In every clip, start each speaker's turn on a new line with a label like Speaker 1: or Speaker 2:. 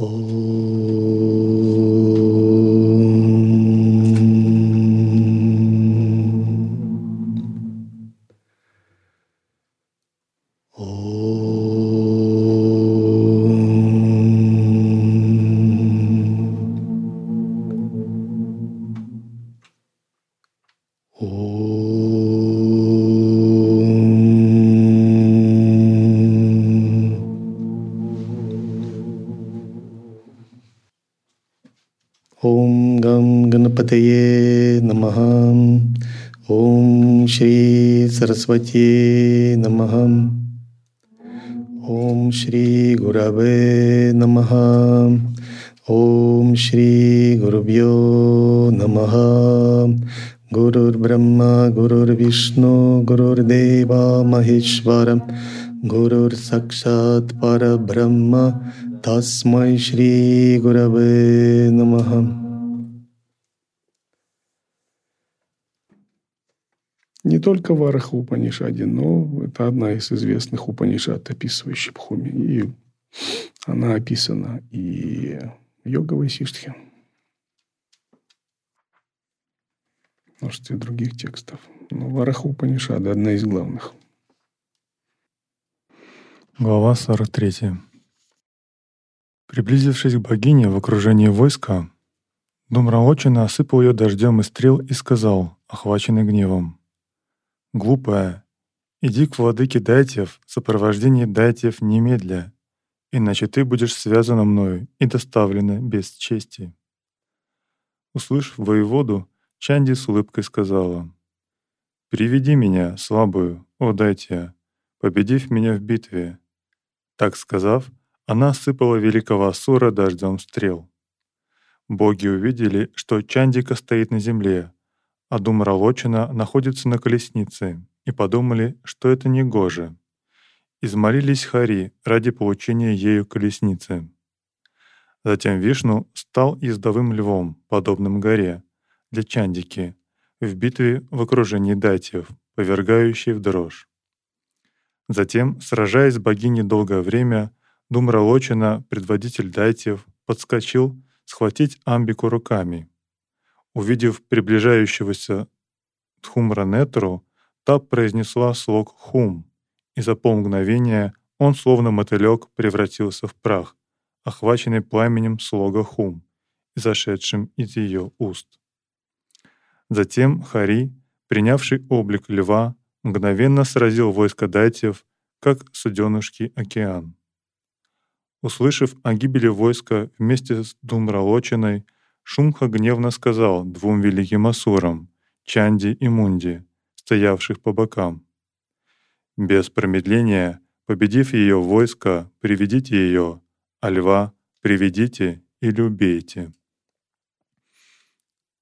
Speaker 1: Oh. श्री सरस्वत्यै नमः ॐ श्रीगुरवे नमः। ॐ श्रीगुरुभ्यो नमः। गुरुर्ब्रह्मा, गुरुर्विष्णु, गुरुर्देवा महेश्वरं, गुरुर्साक्षात् परब्रह्म। तस्मै श्रीगुरवे नमः। Не только в Упанишаде, но это одна из известных Упанишад, описывающих Бхуми. И она описана и в йога Вайсиштхе, множестве других текстов. Но Вараха Упанишада одна из главных.
Speaker 2: Глава 43. Приблизившись к богине в окружении войска, Думралочина осыпал ее дождем и стрел и сказал, охваченный гневом, «Глупая, иди к владыке Дайтев в сопровождении Дайтев немедля, иначе ты будешь связана мною и доставлена без чести». Услышав воеводу, Чанди с улыбкой сказала, «Приведи меня, слабую, о Дайтия, победив меня в битве». Так сказав, она осыпала великого Асура дождем стрел. Боги увидели, что Чандика стоит на земле, а Думралочина находится на колеснице, и подумали, что это не гоже. Измолились Хари ради получения ею колесницы. Затем Вишну стал ездовым львом, подобным горе, для Чандики, в битве в окружении датьев, повергающей в дрожь. Затем, сражаясь с богиней долгое время, Думралочина, предводитель дайтев, подскочил схватить Амбику руками. Увидев приближающегося Тхумранетру, та произнесла слог «хум», и за полмгновения он, словно мотылек, превратился в прах, охваченный пламенем слога «хум», зашедшим из ее уст. Затем Хари, принявший облик льва, мгновенно сразил войско дайтев, как суденушки океан. Услышав о гибели войска вместе с Думралочиной, Шумха гневно сказал двум великим асурам, Чанди и Мунди, стоявших по бокам. «Без промедления, победив ее войско, приведите ее, а льва приведите или убейте».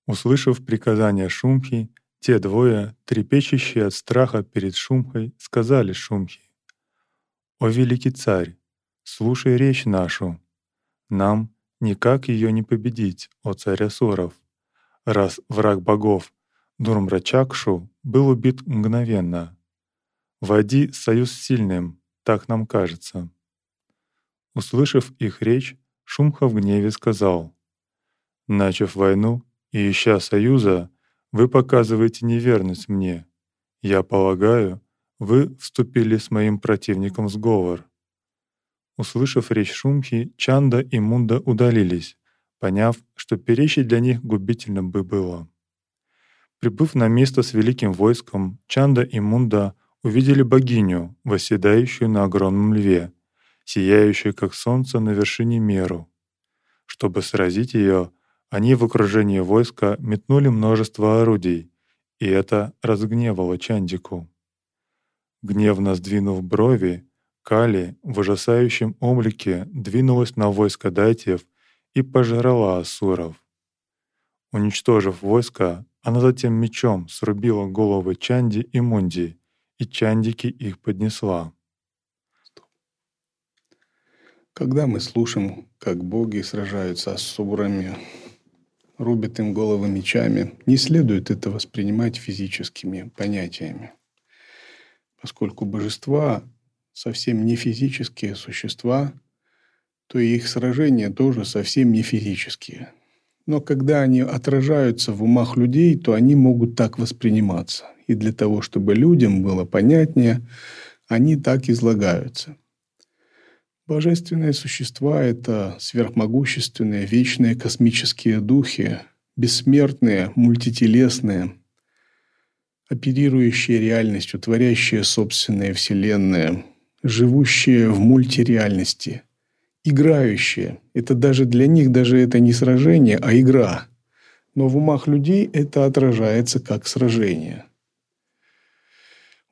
Speaker 2: Услышав приказание Шумхи, те двое, трепещущие от страха перед Шумхой, сказали Шумхи, «О великий царь, Слушай речь нашу. Нам никак ее не победить, о царь Асуров. Раз враг богов Дурмрачакшу был убит мгновенно. Води союз сильным, так нам кажется. Услышав их речь, Шумха в гневе сказал, «Начав войну и ища союза, вы показываете неверность мне. Я полагаю, вы вступили с моим противником в сговор. Услышав речь Шумхи, Чанда и Мунда удалились, поняв, что перечить для них губительно бы было. Прибыв на место с великим войском, Чанда и Мунда увидели богиню, восседающую на огромном льве, сияющую как солнце на вершине Меру. Чтобы сразить ее, они в окружении войска метнули множество орудий, и это разгневало Чандику. Гневно сдвинув брови, Кали в ужасающем облике двинулась на войско дайтев и пожрала асуров. Уничтожив войско, она затем мечом срубила головы Чанди и Мунди, и Чандики их поднесла.
Speaker 1: Когда мы слушаем, как боги сражаются с сурами, рубят им головы мечами, не следует это воспринимать физическими понятиями, поскольку божества совсем не физические существа, то их сражения тоже совсем не физические. Но когда они отражаются в умах людей, то они могут так восприниматься. И для того, чтобы людям было понятнее, они так излагаются. Божественные существа – это сверхмогущественные, вечные космические духи, бессмертные, мультителесные, оперирующие реальностью, творящие собственные вселенные, живущие в мультиреальности, играющие. Это даже для них даже это не сражение, а игра. Но в умах людей это отражается как сражение.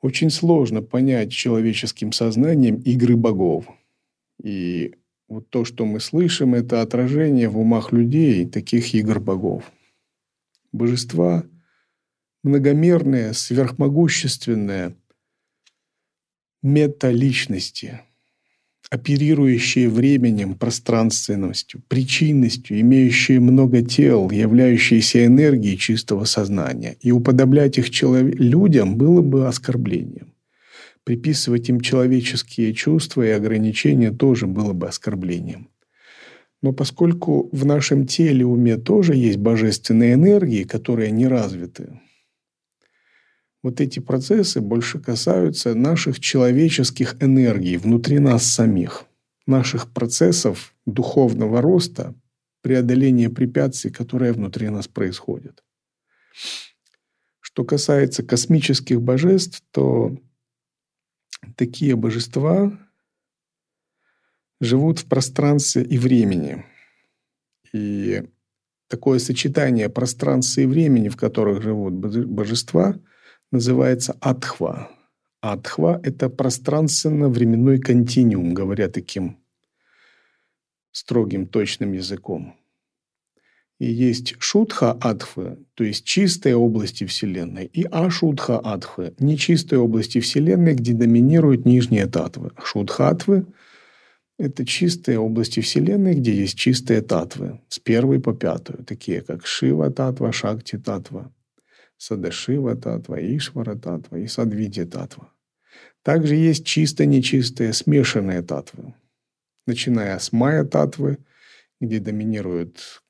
Speaker 1: Очень сложно понять человеческим сознанием игры богов. И вот то, что мы слышим, это отражение в умах людей таких игр богов. Божества многомерные, сверхмогущественные металичности – оперирующие временем, пространственностью, причинностью, имеющие много тел, являющиеся энергией чистого сознания. И уподоблять их человек, людям было бы оскорблением. Приписывать им человеческие чувства и ограничения тоже было бы оскорблением. Но поскольку в нашем теле, уме тоже есть божественные энергии, которые не развиты, вот эти процессы больше касаются наших человеческих энергий внутри нас самих, наших процессов духовного роста, преодоления препятствий, которые внутри нас происходят. Что касается космических божеств, то такие божества живут в пространстве и времени. И такое сочетание пространства и времени, в которых живут божества – называется Атхва. Атхва – это пространственно-временной континуум, говоря таким строгим, точным языком. И есть шутха адхвы, то есть чистые области Вселенной, и ашутха адхвы, нечистые области Вселенной, где доминируют нижние татвы. Шутхатвы – это чистые области Вселенной, где есть чистые татвы, с первой по пятую, такие как Шива татва, Шакти татва – Садашива татва, Ишвара татва и Садвити татва. Также есть чисто нечистые смешанные татвы, начиная с майя татвы, где доминируют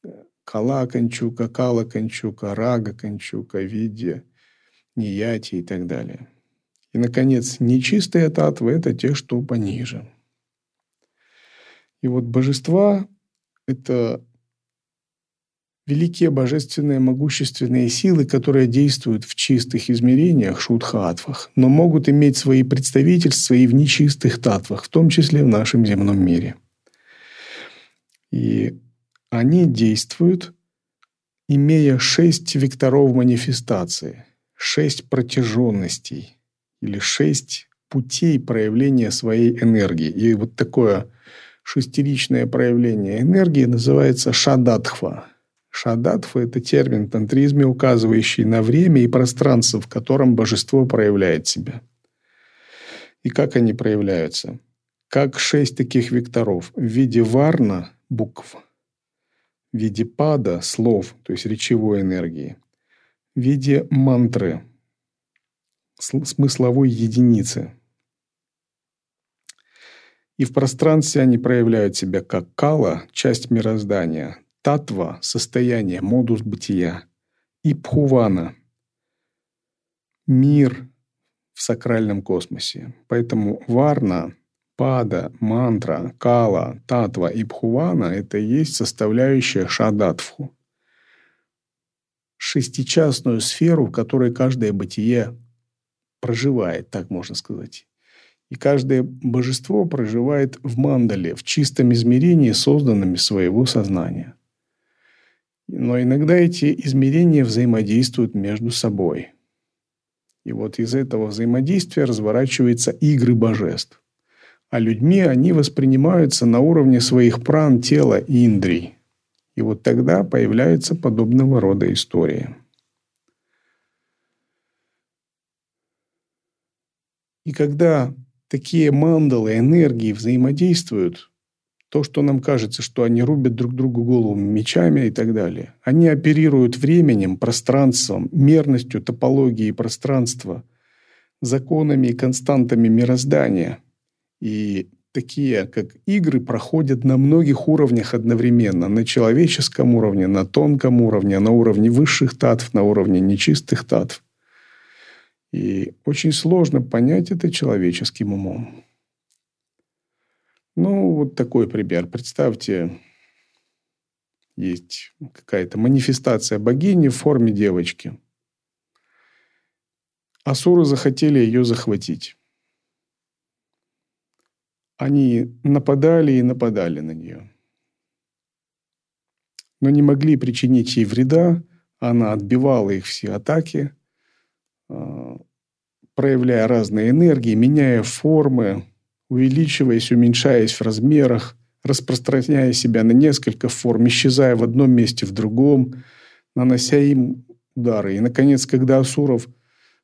Speaker 1: кала канчука, кала канчука, рага канчука, видья, нияти и так далее. И, наконец, нечистые татвы – это те, что пониже. И вот божества – это великие божественные могущественные силы, которые действуют в чистых измерениях, шутхатвах, но могут иметь свои представительства и в нечистых татвах, в том числе в нашем земном мире. И они действуют, имея шесть векторов манифестации, шесть протяженностей или шесть путей проявления своей энергии. И вот такое шестеричное проявление энергии называется шадатхва – Шадатва – это термин в тантризме, указывающий на время и пространство, в котором божество проявляет себя. И как они проявляются? Как шесть таких векторов в виде варна – букв, в виде пада – слов, то есть речевой энергии, в виде мантры – смысловой единицы. И в пространстве они проявляют себя как кала – часть мироздания, Татва – состояние, модус бытия. И Пхувана – мир в сакральном космосе. Поэтому Варна, Пада, Мантра, Кала, Татва и Пхувана – это и есть составляющая Шадатвху. Шестичастную сферу, в которой каждое бытие проживает, так можно сказать. И каждое божество проживает в мандале, в чистом измерении, созданном своего сознания – но иногда эти измерения взаимодействуют между собой. И вот из этого взаимодействия разворачиваются игры божеств. А людьми они воспринимаются на уровне своих пран, тела и индрий. И вот тогда появляются подобного рода истории. И когда такие мандалы энергии взаимодействуют, то, что нам кажется, что они рубят друг другу голову мечами и так далее. Они оперируют временем, пространством, мерностью топологии пространства, законами и константами мироздания. И такие как игры проходят на многих уровнях одновременно. На человеческом уровне, на тонком уровне, на уровне высших татв, на уровне нечистых татв. И очень сложно понять это человеческим умом. Ну, вот такой пример. Представьте, есть какая-то манифестация богини в форме девочки. Асуры захотели ее захватить они нападали и нападали на нее. Но не могли причинить ей вреда, она отбивала их все атаки, а, проявляя разные энергии, меняя формы, увеличиваясь, уменьшаясь в размерах, распространяя себя на несколько форм, исчезая в одном месте, в другом, нанося им удары. И, наконец, когда Асуров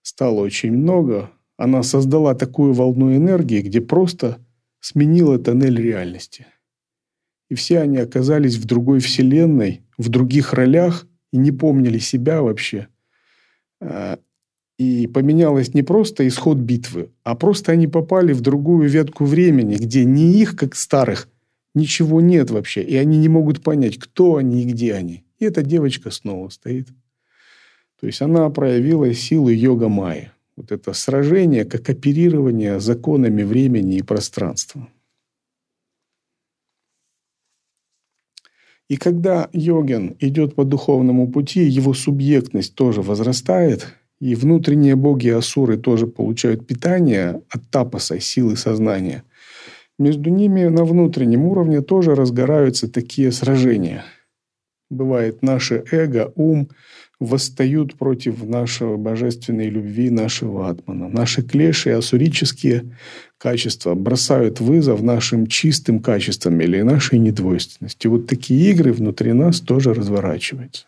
Speaker 1: стало очень много, она создала такую волну энергии, где просто – сменила тоннель реальности. И все они оказались в другой вселенной, в других ролях и не помнили себя вообще. И поменялось не просто исход битвы, а просто они попали в другую ветку времени, где ни их, как старых, ничего нет вообще. И они не могут понять, кто они и где они. И эта девочка снова стоит. То есть она проявила силы йога Майя. Вот это сражение как оперирование законами времени и пространства. И когда йогин идет по духовному пути, его субъектность тоже возрастает, и внутренние боги асуры тоже получают питание от тапаса, силы сознания. Между ними на внутреннем уровне тоже разгораются такие сражения. Бывает наше эго, ум – восстают против нашего божественной любви, нашего атмана. Наши клеши, асурические качества бросают вызов нашим чистым качествам или нашей недвойственности. Вот такие игры внутри нас тоже разворачиваются.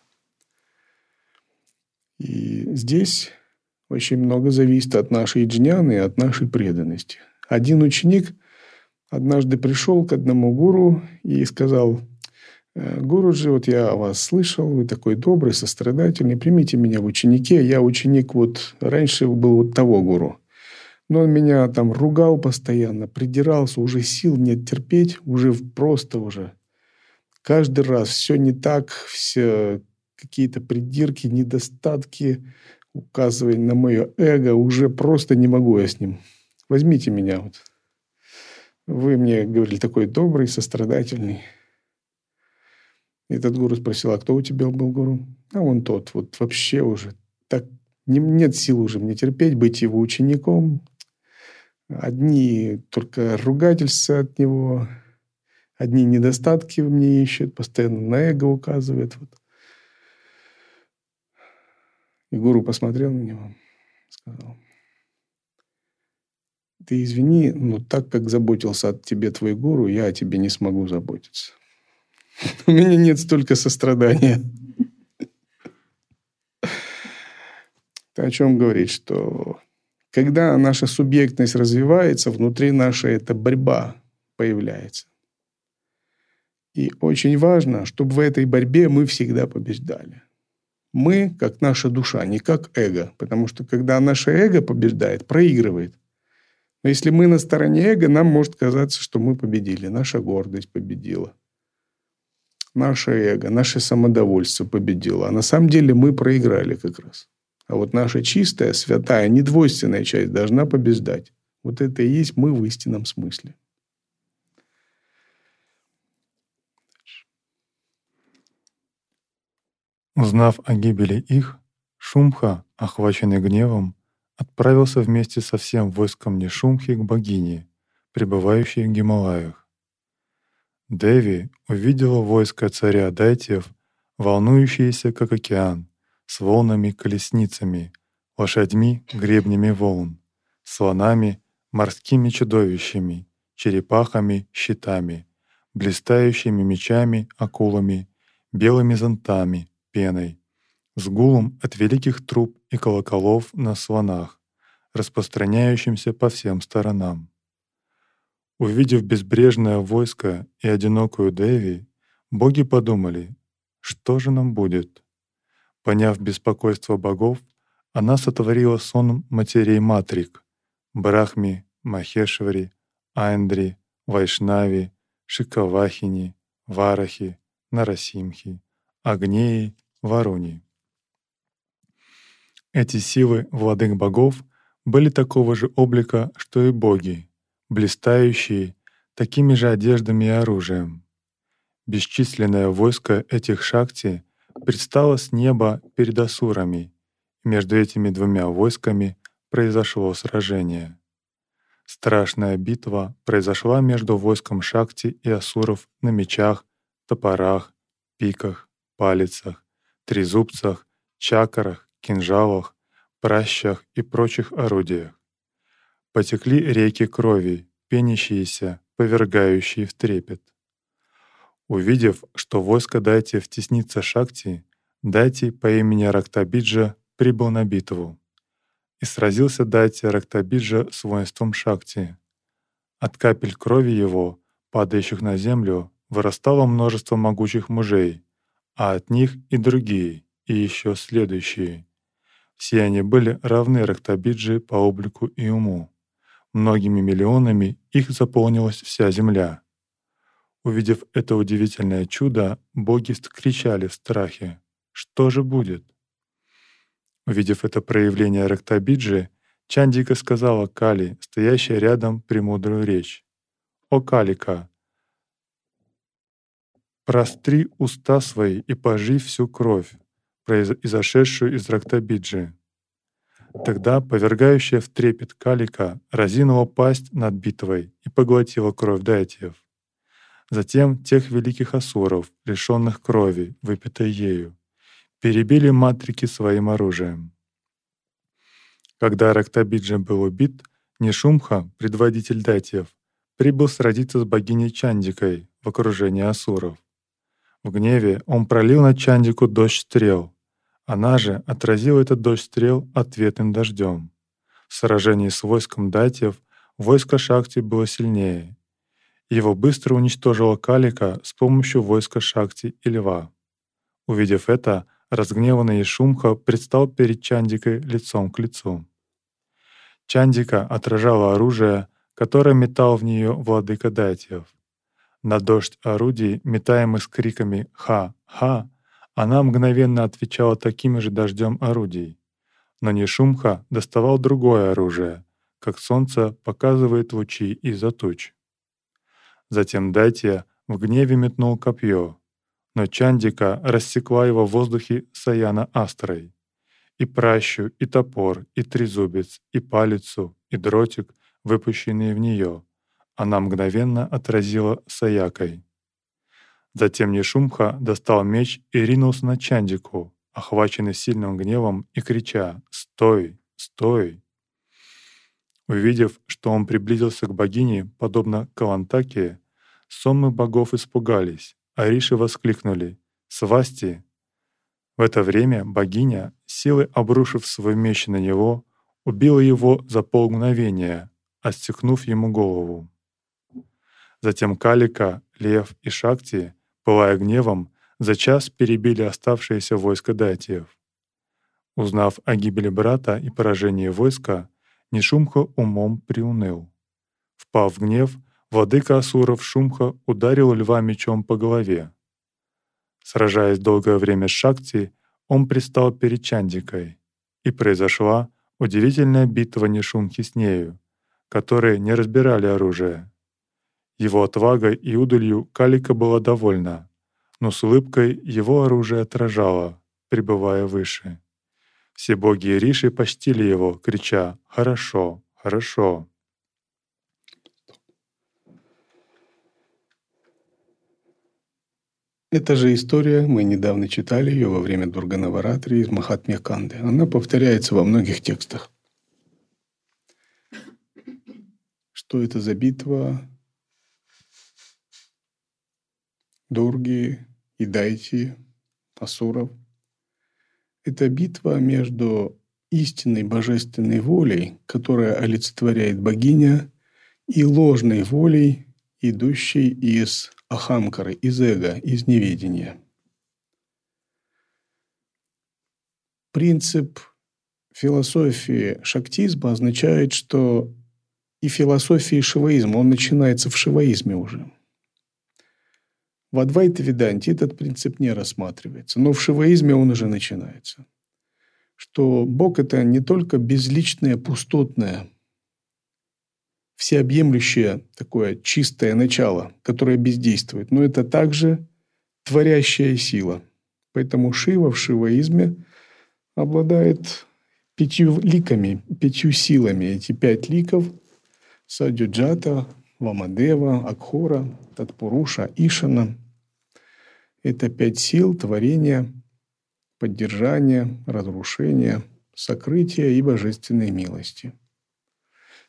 Speaker 1: И здесь очень много зависит от нашей джняны и от нашей преданности. Один ученик однажды пришел к одному гуру и сказал – Э, Гуруджи, вот я вас слышал, вы такой добрый, сострадательный, примите меня в ученики. Я ученик вот раньше был вот того гуру. Но он меня там ругал постоянно, придирался, уже сил нет терпеть, уже просто уже. Каждый раз все не так, все какие-то придирки, недостатки, указывая на мое эго, уже просто не могу я с ним. Возьмите меня вот. Вы мне говорили такой добрый, сострадательный. Этот гуру спросил, а кто у тебя был гуру? А он тот, вот вообще уже так не, нет сил уже мне терпеть, быть его учеником. Одни только ругательства от него, одни недостатки мне ищет, постоянно на эго указывает. Вот. И гуру посмотрел на него, сказал, ты извини, но так как заботился о тебе твой гуру, я о тебе не смогу заботиться. У меня нет столько сострадания. Это о чем говорит, что когда наша субъектность развивается, внутри нашей эта борьба появляется. И очень важно, чтобы в этой борьбе мы всегда побеждали. Мы, как наша душа, не как эго. Потому что когда наше эго побеждает, проигрывает. Но если мы на стороне эго, нам может казаться, что мы победили. Наша гордость победила наше эго, наше самодовольство победило. А на самом деле мы проиграли как раз. А вот наша чистая, святая, недвойственная часть должна побеждать. Вот это и есть мы в истинном смысле.
Speaker 2: Узнав о гибели их, Шумха, охваченный гневом, отправился вместе со всем войском Нешумхи к богине, пребывающей в Гималаях. Деви увидела войско царя Дайтев, волнующееся, как океан, с волнами-колесницами, лошадьми, гребнями волн, слонами, морскими чудовищами, черепахами, щитами, блистающими мечами, акулами, белыми зонтами, пеной, с гулом от великих труб и колоколов на слонах, распространяющимся по всем сторонам. Увидев безбрежное войско и одинокую Деви, боги подумали, что же нам будет? Поняв беспокойство богов, она сотворила сон матерей Матрик, Брахми, Махешвари, Айндри, Вайшнави, Шикавахини, Варахи, Нарасимхи, Агнеи, Варуни. Эти силы владык богов были такого же облика, что и боги, блистающие такими же одеждами и оружием. Бесчисленное войско этих шакти предстало с неба перед асурами, и между этими двумя войсками произошло сражение. Страшная битва произошла между войском Шакти и Асуров на мечах, топорах, пиках, палицах, трезубцах, чакрах, кинжалах, пращах и прочих орудиях. Потекли реки крови, пенящиеся, повергающие в трепет. Увидев, что войско Дайтиев теснится Шакти, Дайти по имени Рактабиджа прибыл на битву. И сразился Дайти Рактабиджа с воинством Шакти. От капель крови его, падающих на землю, вырастало множество могучих мужей, а от них и другие, и еще следующие. Все они были равны Рактабиджи по облику и уму. Многими миллионами их заполнилась вся земля. Увидев это удивительное чудо, боги кричали в страхе. Что же будет? Увидев это проявление Рактабиджи, Чандика сказала Кали, стоящая рядом, премудрую речь. «О Калика, простри уста свои и пожи всю кровь, произошедшую из Рактабиджи». Тогда повергающая в трепет Калика разинула пасть над битвой и поглотила кровь дайтиев. Затем тех великих асуров, лишенных крови, выпитой ею, перебили матрики своим оружием. Когда Рактабиджа был убит, Нишумха, предводитель датьев, прибыл сразиться с богиней Чандикой в окружении асуров. В гневе он пролил на Чандику дождь стрел. Она же отразила этот дождь стрел ответным дождем. В сражении с войском датьев войско Шакти было сильнее, его быстро уничтожила Калика с помощью войска Шакти и Льва. Увидев это, разгневанный Ишумха предстал перед Чандикой лицом к лицу. Чандика отражала оружие, которое метал в нее владыка Дайтьев. На дождь орудий, метаемых с криками «Ха! она мгновенно отвечала таким же дождем орудий. Но Нишумха доставал другое оружие, как солнце показывает лучи из-за туч. Затем Датия в гневе метнул копье, но Чандика рассекла его в воздухе Саяна Астрой. И пращу, и топор, и трезубец, и палицу, и дротик, выпущенные в нее, она мгновенно отразила Саякой. Затем Нешумха достал меч и ринулся на Чандику, охваченный сильным гневом и крича «Стой! Стой!». Увидев, что он приблизился к богине, подобно Калантаке, Сонмы богов испугались, а риши воскликнули «Свасти!». В это время богиня, силой обрушив свой меч на него, убила его за полмгновения, отстегнув ему голову. Затем Калика, Лев и Шакти, пылая гневом, за час перебили оставшееся войско датиев. Узнав о гибели брата и поражении войска, Нишумха умом приуныл. Впав в гнев, Владыка Асуров Шумха ударил льва мечом по голове. Сражаясь долгое время с Шакти, он пристал перед Чандикой, и произошла удивительная битва Нишумхи с нею, которые не разбирали оружие. Его отвагой и удалью Калика была довольна, но с улыбкой его оружие отражало, пребывая выше. Все боги и риши почтили его, крича «Хорошо, хорошо».
Speaker 1: Эта же история, мы недавно читали ее во время Дурганаваратри из Махатмья Канды. Она повторяется во многих текстах. Что это за битва Дурги Дайти, Асуров? Это битва между истинной божественной волей, которая олицетворяет богиня, и ложной волей, идущей из ахамкары, из эго, из неведения. Принцип философии шактизма означает, что и философии шиваизма. Он начинается в шиваизме уже. В Адвайта Веданте этот принцип не рассматривается, но в шиваизме он уже начинается. Что Бог – это не только безличное, пустотное, всеобъемлющее такое чистое начало, которое бездействует, но это также творящая сила. Поэтому Шива в шиваизме обладает пятью ликами, пятью силами. Эти пять ликов – Садюджата, Вамадева, Акхора, Татпуруша, Ишана – это пять сил творения, поддержания, разрушения, сокрытия и божественной милости.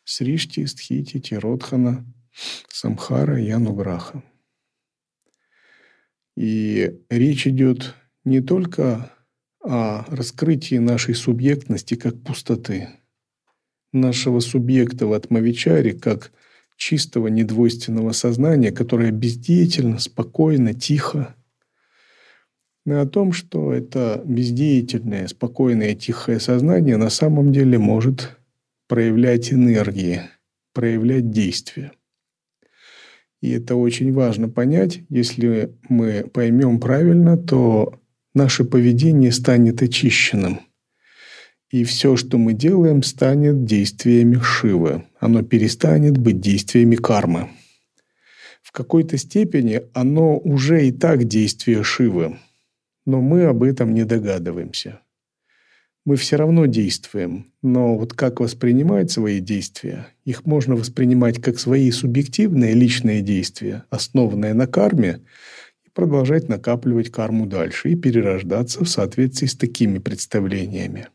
Speaker 1: Сришти, Стхити, Тиротхана, Самхара и Ануграха. И речь идет не только о раскрытии нашей субъектности как пустоты, нашего субъекта в Атмавичаре как чистого недвойственного сознания, которое бездеятельно, спокойно, тихо о том, что это бездеятельное, спокойное, тихое сознание на самом деле может проявлять энергии, проявлять действия. И это очень важно понять. Если мы поймем правильно, то наше поведение станет очищенным. И все, что мы делаем, станет действиями Шивы. Оно перестанет быть действиями кармы. В какой-то степени оно уже и так действие Шивы – но мы об этом не догадываемся. Мы все равно действуем, но вот как воспринимать свои действия? Их можно воспринимать как свои субъективные личные действия, основанные на карме, и продолжать накапливать карму дальше и перерождаться в соответствии с такими представлениями.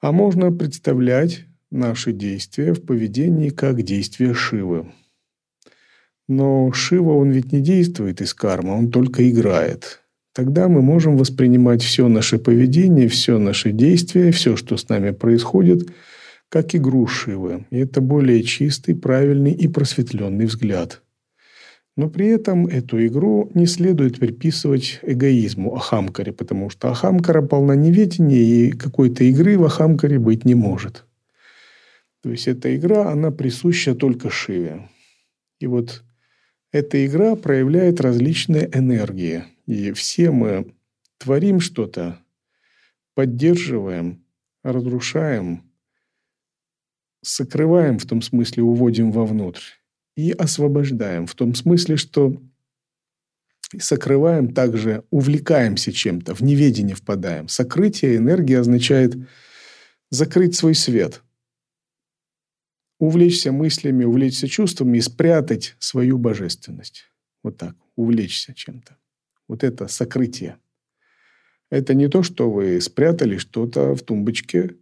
Speaker 1: А можно представлять наши действия в поведении как действия Шивы. Но Шива, он ведь не действует из кармы, он только играет – тогда мы можем воспринимать все наше поведение, все наши действия, все, что с нами происходит, как игру Шивы. И это более чистый, правильный и просветленный взгляд. Но при этом эту игру не следует приписывать эгоизму Ахамкаре, потому что Ахамкара полна неведения, и какой-то игры в Ахамкаре быть не может. То есть эта игра, она присуща только Шиве. И вот эта игра проявляет различные энергии – и все мы творим что-то, поддерживаем, разрушаем, сокрываем, в том смысле уводим вовнутрь, и освобождаем, в том смысле, что сокрываем также, увлекаемся чем-то, в неведение впадаем. Сокрытие энергии означает закрыть свой свет, увлечься мыслями, увлечься чувствами и спрятать свою божественность. Вот так, увлечься чем-то вот это сокрытие. Это не то, что вы спрятали что-то в тумбочке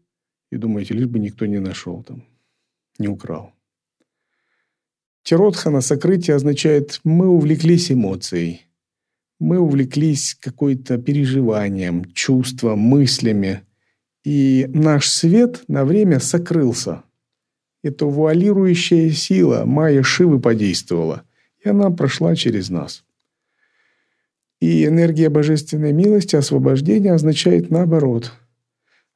Speaker 1: и думаете, лишь бы никто не нашел там, не украл. Тиротхана сокрытие означает «мы увлеклись эмоцией», мы увлеклись какой-то переживанием, чувством, мыслями, и наш свет на время сокрылся. Эта вуалирующая сила Майя Шивы подействовала, и она прошла через нас. И энергия божественной милости, освобождения означает наоборот.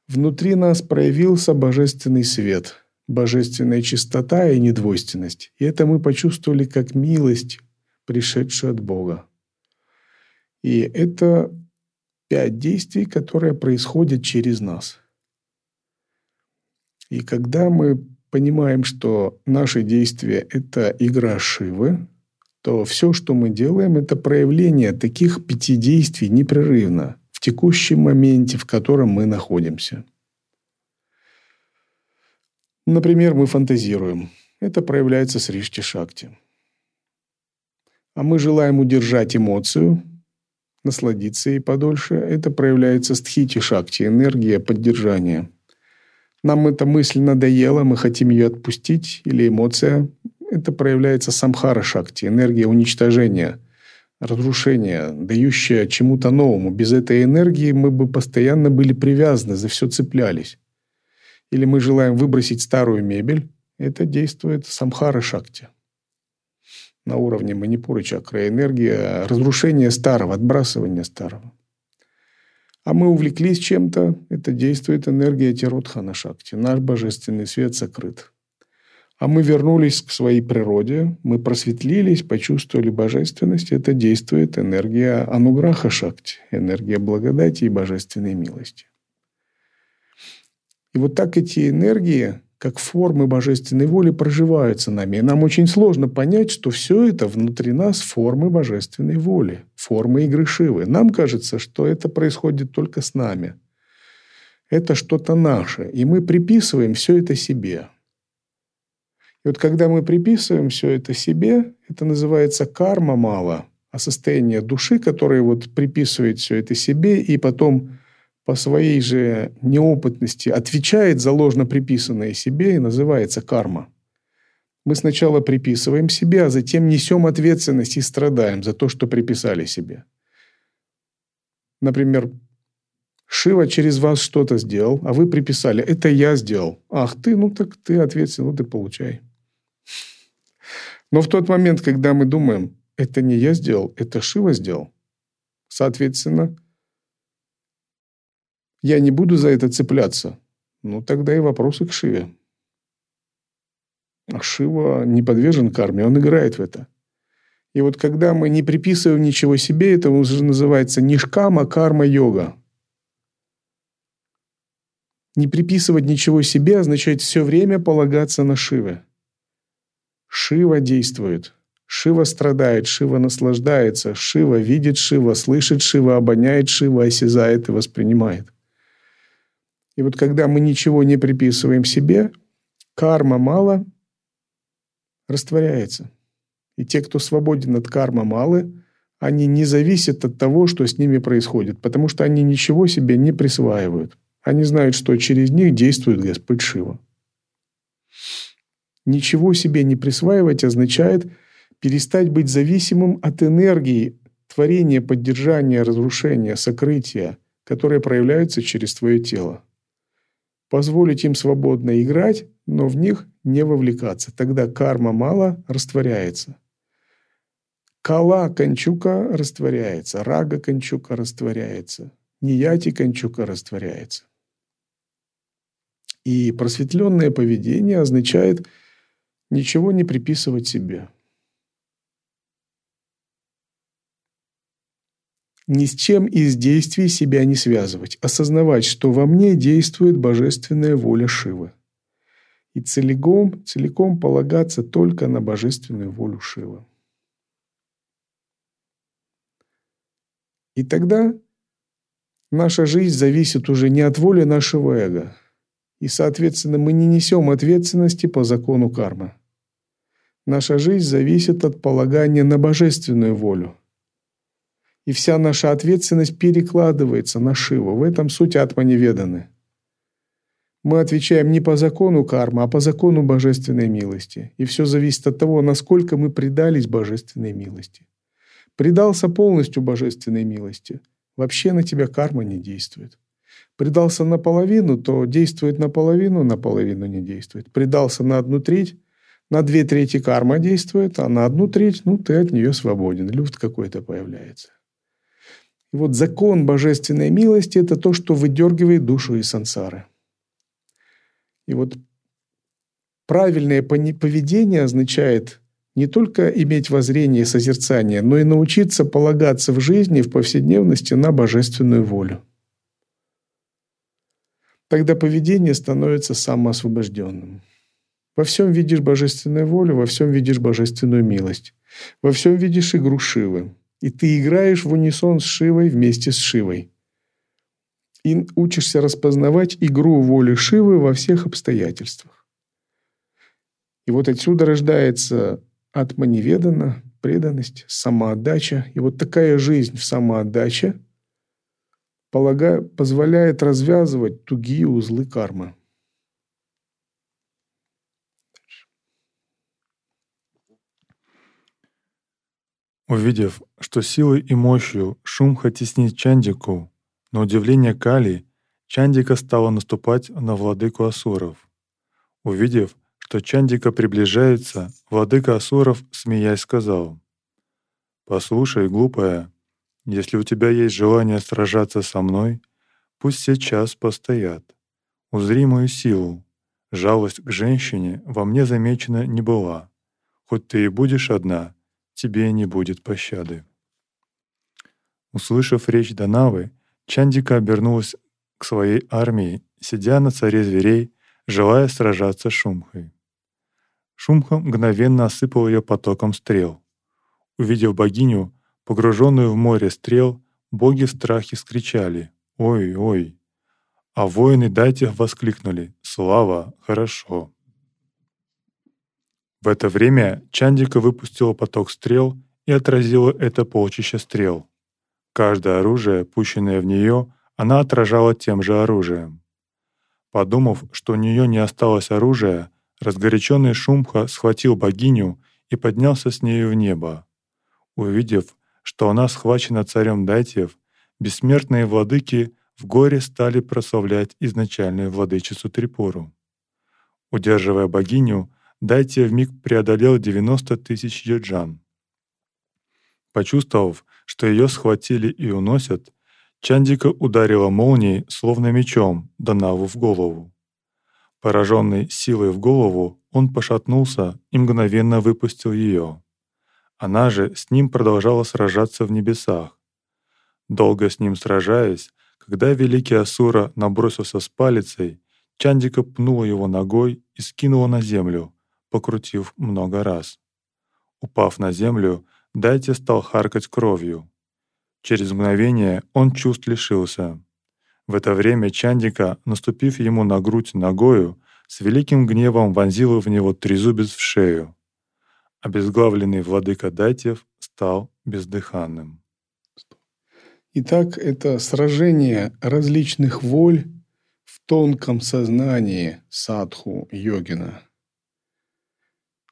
Speaker 1: Внутри нас проявился божественный свет, божественная чистота и недвойственность. И это мы почувствовали как милость, пришедшую от Бога. И это пять действий, которые происходят через нас. И когда мы понимаем, что наши действия – это игра Шивы, то все, что мы делаем, это проявление таких пяти действий непрерывно в текущем моменте, в котором мы находимся. Например, мы фантазируем. Это проявляется с Ришти Шакти. А мы желаем удержать эмоцию, насладиться ей подольше. Это проявляется с Тхити Шакти, энергия поддержания. Нам эта мысль надоела, мы хотим ее отпустить, или эмоция это проявляется самхара шакти, энергия уничтожения, разрушения, дающая чему-то новому. Без этой энергии мы бы постоянно были привязаны, за все цеплялись. Или мы желаем выбросить старую мебель, это действует самхара шакти. На уровне манипуры чакры энергия разрушения старого, отбрасывания старого. А мы увлеклись чем-то, это действует энергия Тиротхана Шакти. Наш божественный свет сокрыт. А мы вернулись к своей природе, мы просветлились, почувствовали божественность. Это действует энергия ануграха шакти, энергия благодати и божественной милости. И вот так эти энергии, как формы божественной воли, проживаются нами. И нам очень сложно понять, что все это внутри нас формы божественной воли, формы игры Шивы. Нам кажется, что это происходит только с нами. Это что-то наше, и мы приписываем все это себе – и вот когда мы приписываем все это себе, это называется карма мало, а состояние души, которое вот приписывает все это себе и потом по своей же неопытности отвечает за ложно приписанное себе и называется карма. Мы сначала приписываем себе, а затем несем ответственность и страдаем за то, что приписали себе. Например, Шива через вас что-то сделал, а вы приписали, это я сделал. Ах ты, ну так ты ответственный, ну ты получай. Но в тот момент, когда мы думаем, это не я сделал, это Шива сделал, соответственно, я не буду за это цепляться. Ну, тогда и вопросы к Шиве. А Шива не подвержен карме, он играет в это. И вот когда мы не приписываем ничего себе, это уже называется нишкама карма-йога. Не приписывать ничего себе означает все время полагаться на Шиве. Шива действует. Шива страдает, Шива наслаждается, Шива видит Шива, слышит Шива, обоняет Шива, осязает и воспринимает. И вот когда мы ничего не приписываем себе, карма мало растворяется. И те, кто свободен от кармы малы, они не зависят от того, что с ними происходит, потому что они ничего себе не присваивают. Они знают, что через них действует Господь Шива. Ничего себе не присваивать означает перестать быть зависимым от энергии творения, поддержания, разрушения, сокрытия, которые проявляются через твое тело. Позволить им свободно играть, но в них не вовлекаться. Тогда карма мало растворяется. Кала кончука растворяется, рага кончука растворяется, нияти кончука растворяется. И просветленное поведение означает – Ничего не приписывать себе. Ни с чем из действий себя не связывать. Осознавать, что во мне действует божественная воля Шивы. И целиком, целиком полагаться только на божественную волю Шивы. И тогда наша жизнь зависит уже не от воли нашего эго – и, соответственно, мы не несем ответственности по закону кармы. Наша жизнь зависит от полагания на божественную волю. И вся наша ответственность перекладывается на Шиву. В этом суть атманеведаны. Мы отвечаем не по закону кармы, а по закону божественной милости. И все зависит от того, насколько мы предались божественной милости. Предался полностью божественной милости. Вообще на тебя карма не действует. Предался наполовину, то действует наполовину, наполовину не действует. Предался на одну треть, на две трети карма действует, а на одну треть, ну, ты от нее свободен. Люфт какой-то появляется. И вот закон божественной милости – это то, что выдергивает душу из сансары. И вот правильное поведение означает не только иметь воззрение и созерцание, но и научиться полагаться в жизни, в повседневности на божественную волю тогда поведение становится самоосвобожденным. Во всем видишь божественную волю, во всем видишь божественную милость. Во всем видишь игру Шивы. И ты играешь в унисон с Шивой вместе с Шивой. И учишься распознавать игру воли Шивы во всех обстоятельствах. И вот отсюда рождается атманеведана, преданность, самоотдача. И вот такая жизнь в самоотдаче – полагаю, позволяет развязывать тугие узлы кармы.
Speaker 2: Увидев, что силой и мощью Шумха теснит Чандику, на удивление Кали, Чандика стала наступать на владыку Асуров. Увидев, что Чандика приближается, владыка Асуров, смеясь, сказал, «Послушай, глупая, если у тебя есть желание сражаться со мной, пусть сейчас постоят. Узри мою силу. Жалость к женщине во мне замечена не была. Хоть ты и будешь одна, тебе не будет пощады. Услышав речь Данавы, Чандика обернулась к своей армии, сидя на царе зверей, желая сражаться с Шумхой. Шумха мгновенно осыпал ее потоком стрел. Увидев богиню, погруженную в море стрел, боги в страхе скричали «Ой, ой!» А воины дайте воскликнули «Слава! Хорошо!» В это время Чандика выпустила поток стрел и отразила это полчище стрел. Каждое оружие, пущенное в нее, она отражала тем же оружием. Подумав, что у нее не осталось оружия, разгоряченный Шумха схватил богиню и поднялся с нею в небо. Увидев, что она схвачена царем Дайтьев, бессмертные владыки в горе стали прославлять изначальную владычицу Трипуру. Удерживая богиню, Дайтия вмиг преодолел 90 тысяч йоджан. Почувствовав, что ее схватили и уносят, Чандика ударила молнией, словно мечом, Данаву в голову. Пораженный силой в голову, он пошатнулся и мгновенно выпустил ее. Она же с ним продолжала сражаться в небесах. Долго с ним сражаясь, когда великий Асура набросился с палицей, Чандика пнула его ногой и скинула на землю, покрутив много раз. Упав на землю, Дайте стал харкать кровью. Через мгновение он чувств лишился. В это время Чандика, наступив ему на грудь ногою, с великим гневом вонзила в него трезубец в шею. Обезглавленный владыка Дайтев стал бездыханным.
Speaker 1: Итак, это сражение различных воль в тонком сознании садху йогина.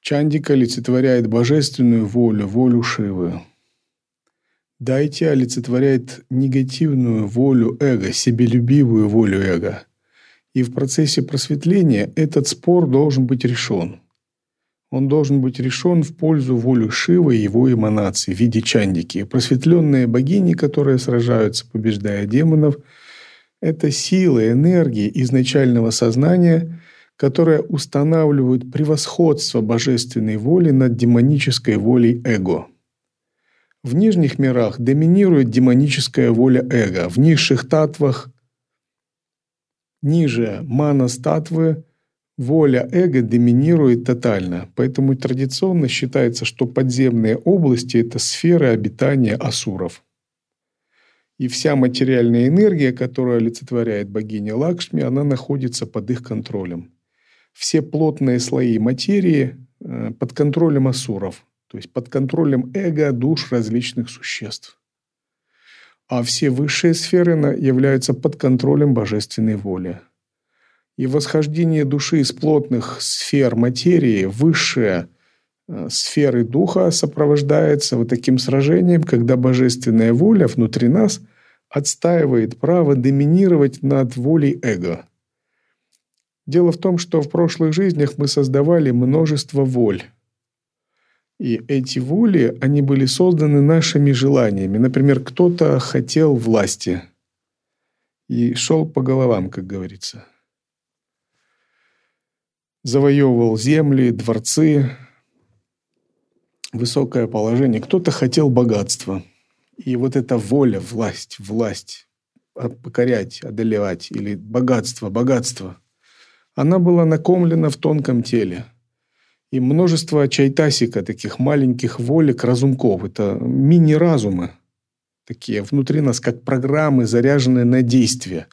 Speaker 1: Чандика олицетворяет божественную волю, волю Шивы. Дайте олицетворяет негативную волю эго, себелюбивую волю эго. И в процессе просветления этот спор должен быть решен. Он должен быть решен в пользу воли Шивы и его эманации в виде чандики. Просветленные богини, которые сражаются, побеждая демонов, это силы, энергии изначального сознания, которые устанавливают превосходство божественной воли над демонической волей эго. В нижних мирах доминирует демоническая воля эго, в низших татвах ниже манас-татвы воля эго доминирует тотально. Поэтому традиционно считается, что подземные области – это сферы обитания асуров. И вся материальная энергия, которая олицетворяет богиня Лакшми, она находится под их контролем. Все плотные слои материи э, под контролем асуров то есть под контролем эго душ различных существ. А все высшие сферы являются под контролем божественной воли. И восхождение души из плотных сфер материи, высшие э, сферы духа сопровождается вот таким сражением, когда божественная воля внутри нас отстаивает право доминировать над волей эго. Дело в том, что в прошлых жизнях мы создавали множество воль, и эти воли, они были созданы нашими желаниями. Например, кто-то хотел власти и шел по головам, как говорится. Завоевывал земли, дворцы, высокое положение. Кто-то хотел богатства. И вот эта воля, власть, власть, покорять, одолевать, или богатство, богатство, она была накомлена в тонком теле – и множество чайтасика, таких маленьких волек, разумков. Это мини-разумы, такие внутри нас, как программы, заряженные на действие.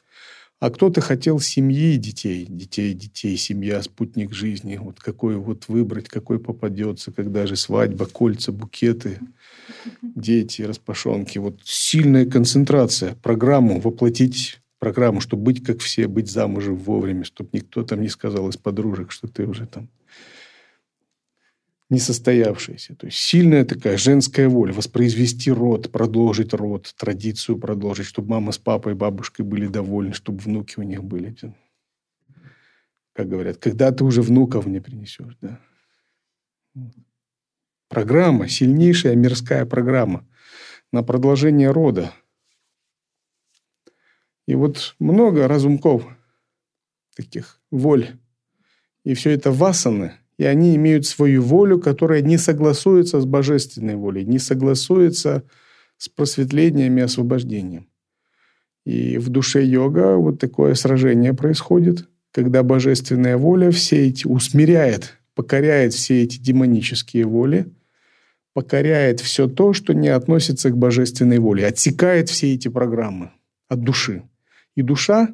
Speaker 1: А кто-то хотел семьи и детей. Детей, детей, семья, спутник жизни. Вот какой вот выбрать, какой попадется, когда же свадьба, кольца, букеты, дети, распашонки. Вот сильная концентрация. Программу воплотить программу, чтобы быть как все, быть замужем вовремя, чтобы никто там не сказал из подружек, что ты уже там несостоявшееся. То есть сильная такая женская воля, воспроизвести род, продолжить род, традицию продолжить, чтобы мама с папой, бабушкой были довольны, чтобы внуки у них были. Как говорят, когда ты уже внуков не принесешь. Да? Программа, сильнейшая мирская программа на продолжение рода. И вот много разумков таких воль И все это васаны, и они имеют свою волю, которая не согласуется с божественной волей, не согласуется с просветлением и освобождением. И в душе йога вот такое сражение происходит, когда божественная воля все эти усмиряет, покоряет все эти демонические воли, покоряет все то, что не относится к божественной воле, отсекает все эти программы от души. И душа,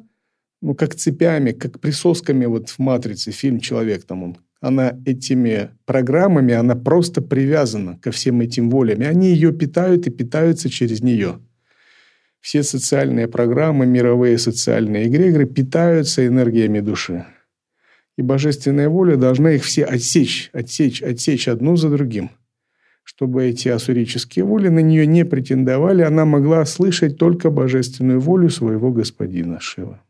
Speaker 1: ну, как цепями, как присосками вот в «Матрице», фильм «Человек» там он, она этими программами, она просто привязана ко всем этим волям. И они ее питают и питаются через нее. Все социальные программы, мировые социальные эгрегоры питаются энергиями души. И божественная воля должна их все отсечь, отсечь, отсечь одну за другим. Чтобы эти асурические воли на нее не претендовали, она могла слышать только божественную волю своего господина Шива.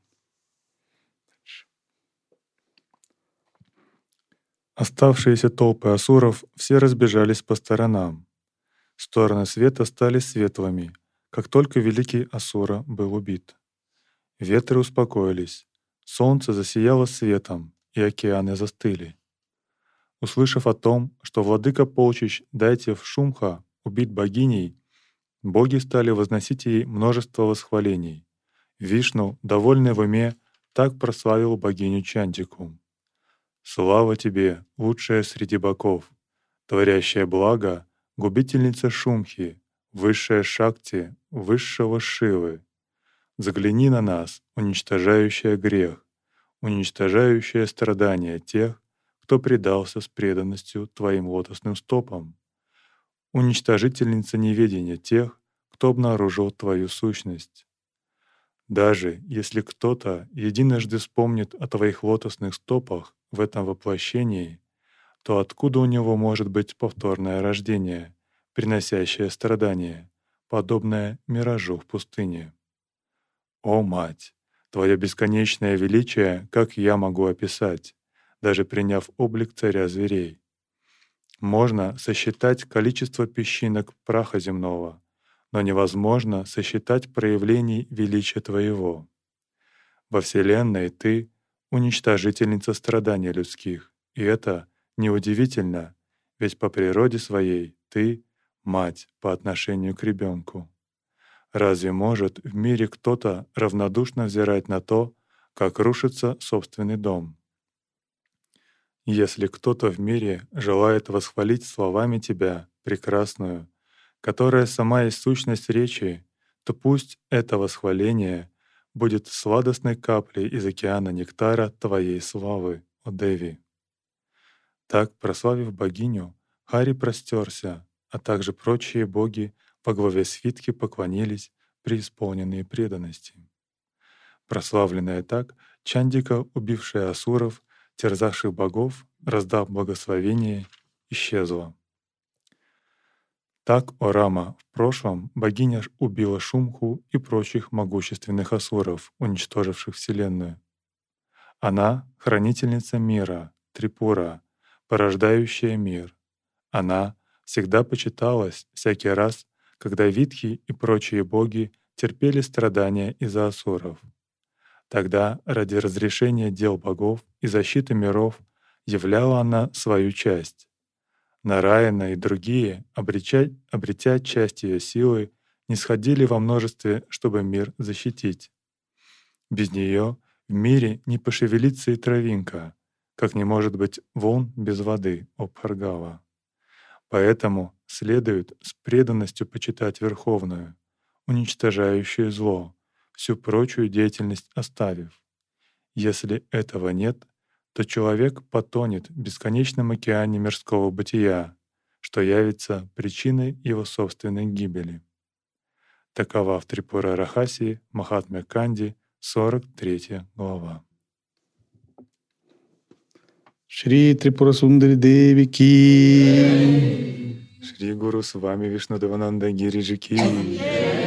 Speaker 2: Оставшиеся толпы асуров все разбежались по сторонам. Стороны света стали светлыми, как только великий Асура был убит. Ветры успокоились, солнце засияло светом, и океаны застыли. Услышав о том, что владыка полчищ Дайтев Шумха убит богиней, боги стали возносить ей множество восхвалений. Вишну, довольный в уме, так прославил богиню Чандику. «Слава тебе, лучшая среди богов, творящая благо, губительница Шумхи, высшая Шакти, высшего Шивы. Загляни на нас, уничтожающая грех, уничтожающая страдания тех, кто предался с преданностью Твоим лотосным стопам, уничтожительница неведения тех, кто обнаружил Твою сущность. Даже если кто-то единожды вспомнит о Твоих лотосных стопах в этом воплощении, то откуда у него может быть повторное рождение — приносящее страдания, подобное миражу в пустыне. О, Мать! Твое бесконечное величие, как я могу описать, даже приняв облик царя зверей? Можно сосчитать количество песчинок праха земного, но невозможно сосчитать проявлений величия Твоего. Во Вселенной Ты — уничтожительница страданий людских, и это неудивительно, ведь по природе своей Ты мать по отношению к ребенку. Разве может в мире кто-то равнодушно взирать на то, как рушится собственный дом? Если кто-то в мире желает восхвалить словами Тебя, прекрасную, которая сама есть сущность речи, то пусть это восхваление будет сладостной каплей из океана нектара Твоей славы, о Деви. Так, прославив богиню, Хари простерся, а также прочие боги по главе свитки поклонились преисполненные преданности. Прославленная так, Чандика, убившая асуров, терзавших богов, раздав благословение, исчезла. Так Орама в прошлом богиня убила Шумху и прочих могущественных асуров, уничтоживших Вселенную. Она — хранительница мира, Трипура, порождающая мир. Она всегда почиталась всякий раз, когда Витхи и прочие боги терпели страдания из-за асуров. Тогда ради разрешения дел богов и защиты миров являла она свою часть. Нараяна и другие, обретя, обретя часть ее силы, не сходили во множестве, чтобы мир защитить. Без нее в мире не пошевелится и травинка, как не может быть волн без воды, Обхаргава. Поэтому следует с преданностью почитать Верховную, уничтожающую зло, всю прочую деятельность оставив. Если этого нет, то человек потонет в бесконечном океане мирского бытия, что явится причиной его собственной гибели. Такова в Трипура Рахаси Махатме Канди, 43 глава.
Speaker 1: Шри Трипура Сундари Деви Ки.
Speaker 2: Шри Гуру с вами Вишну Девананда Гириджи Ки.